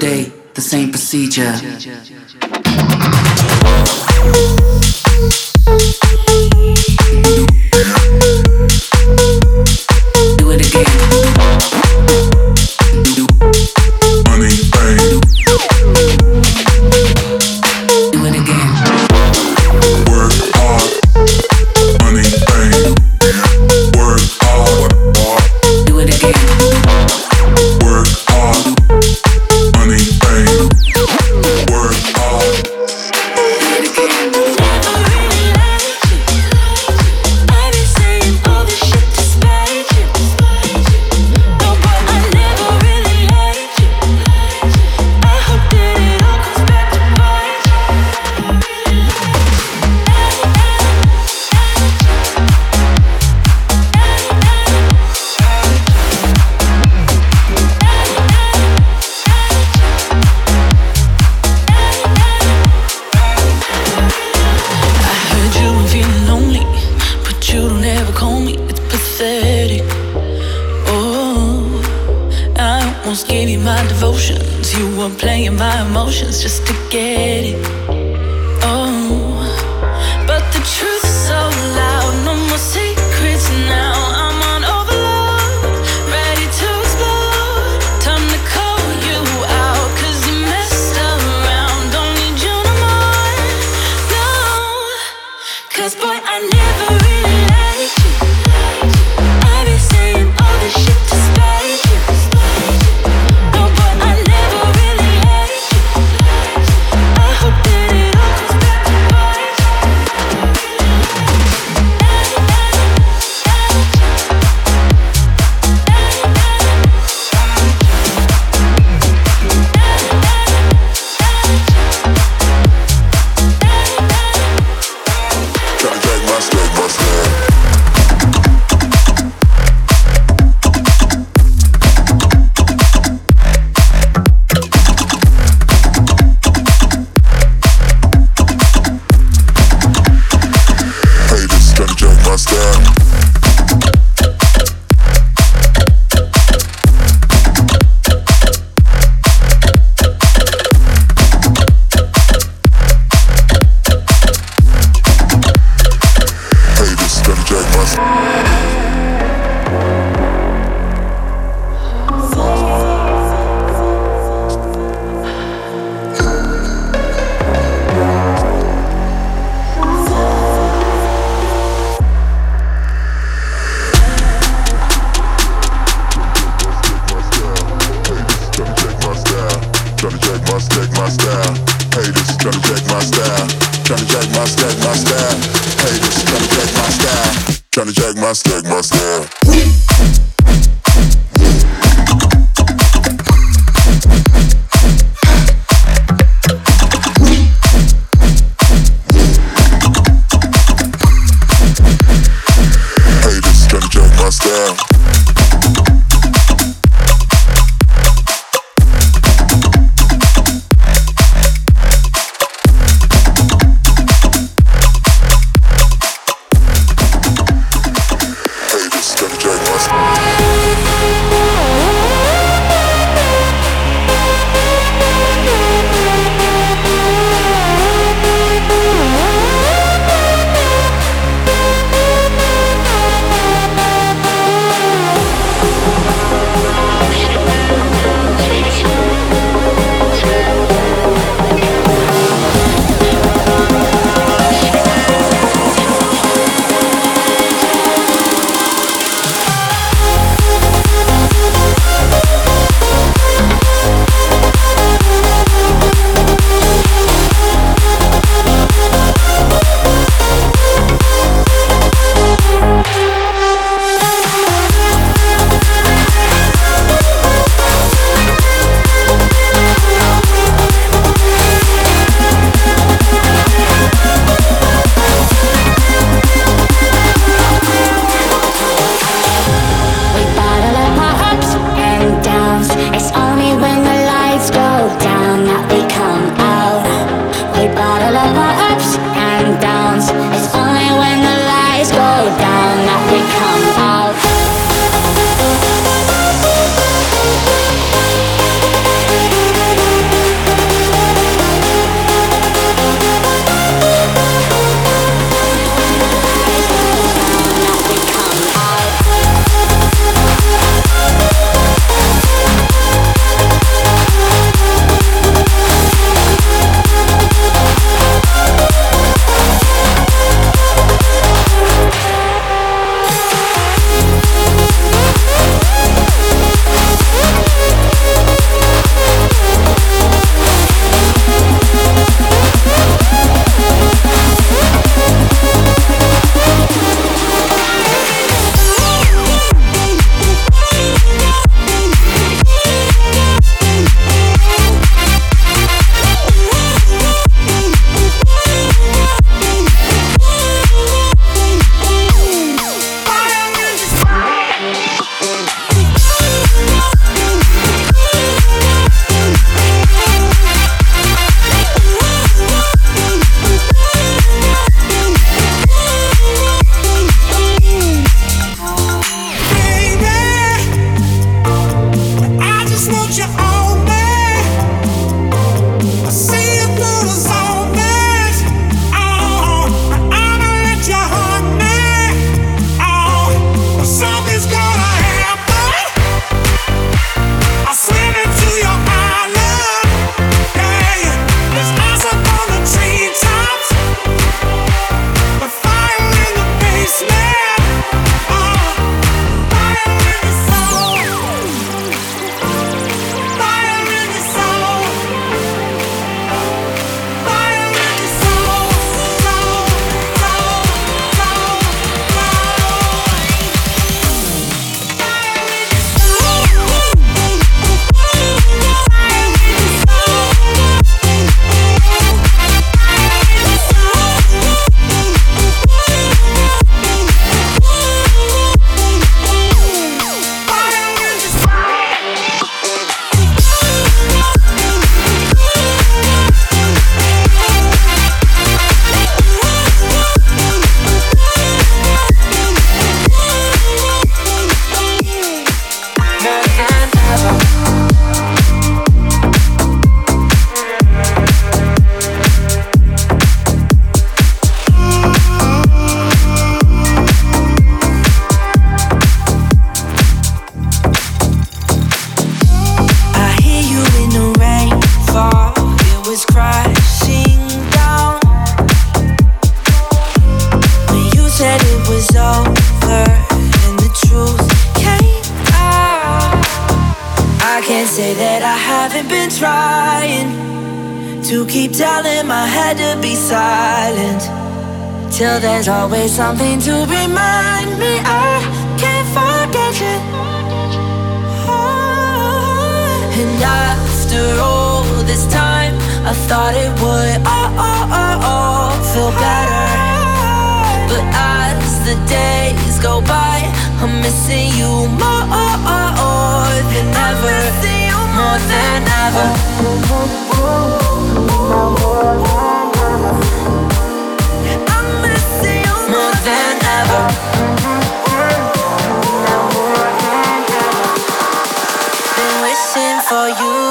The same procedure. call me, it's pathetic. Oh, I almost gave you my devotions. You were playing my emotions just to get it. Stop. Always something to remind me I can't forget you. And after all this time, I thought it would all, all, all, all feel better. But as the days go by, I'm missing you more than ever. More than ever. More than ever. Been wishing for you.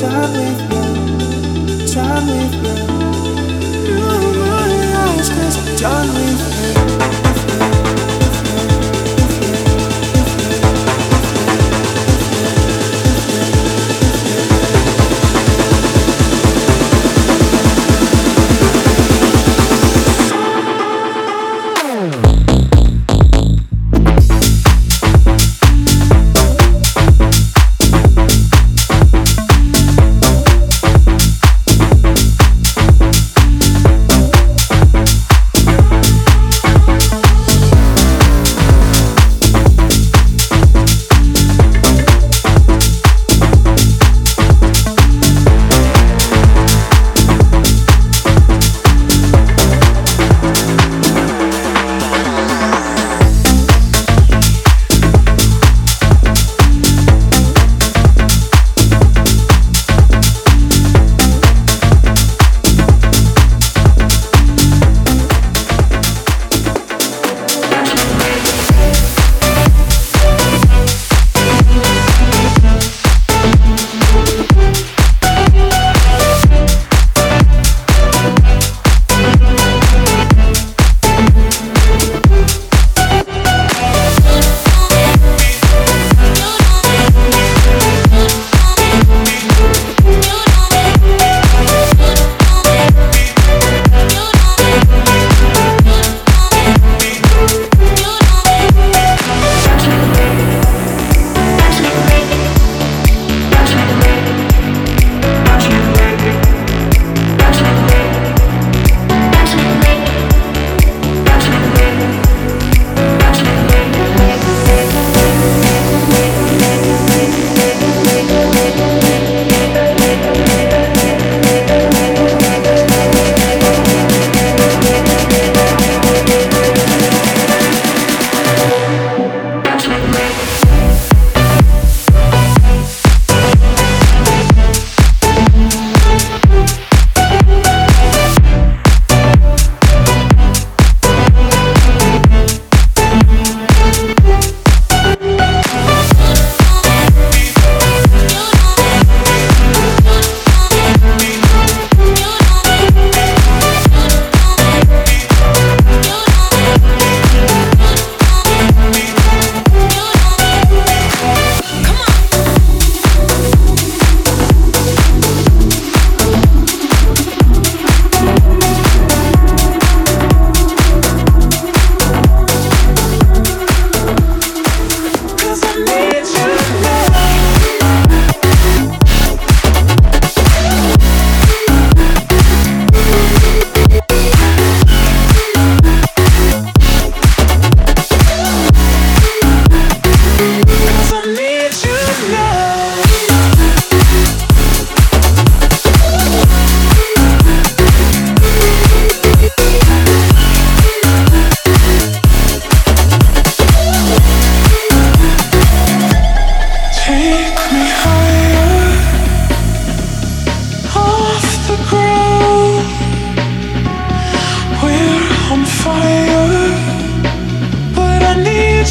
time with you, time with you. Ooh, yes, cause I'm done with you.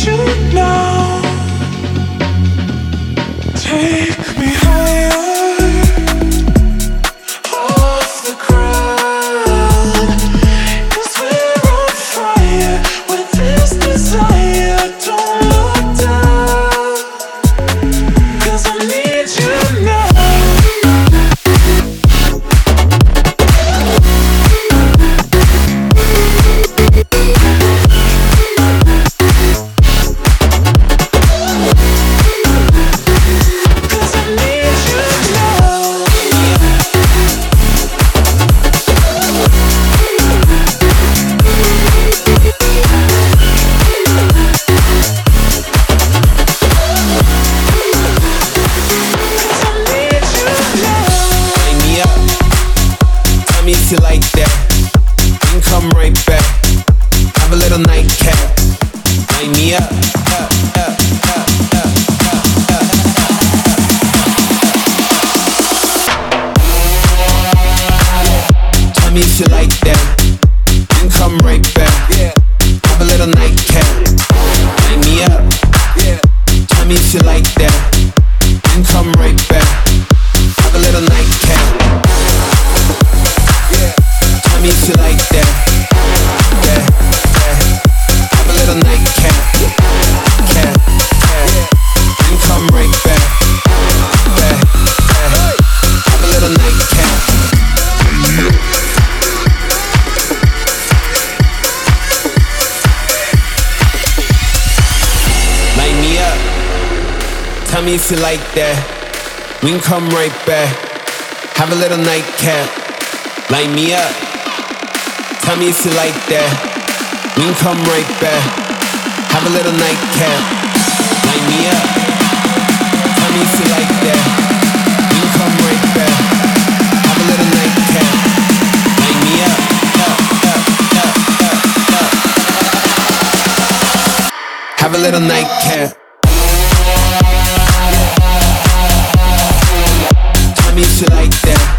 you know, Take you like that. We can come right back. Have a little nightcap. Light me up. Tell me if you like that. We can come right back. Have a little nightcap. Light me up. Tell me if you like that. We can come right back. Have a little nightcap. Light me up. Have a little nightcap. Meet you like that.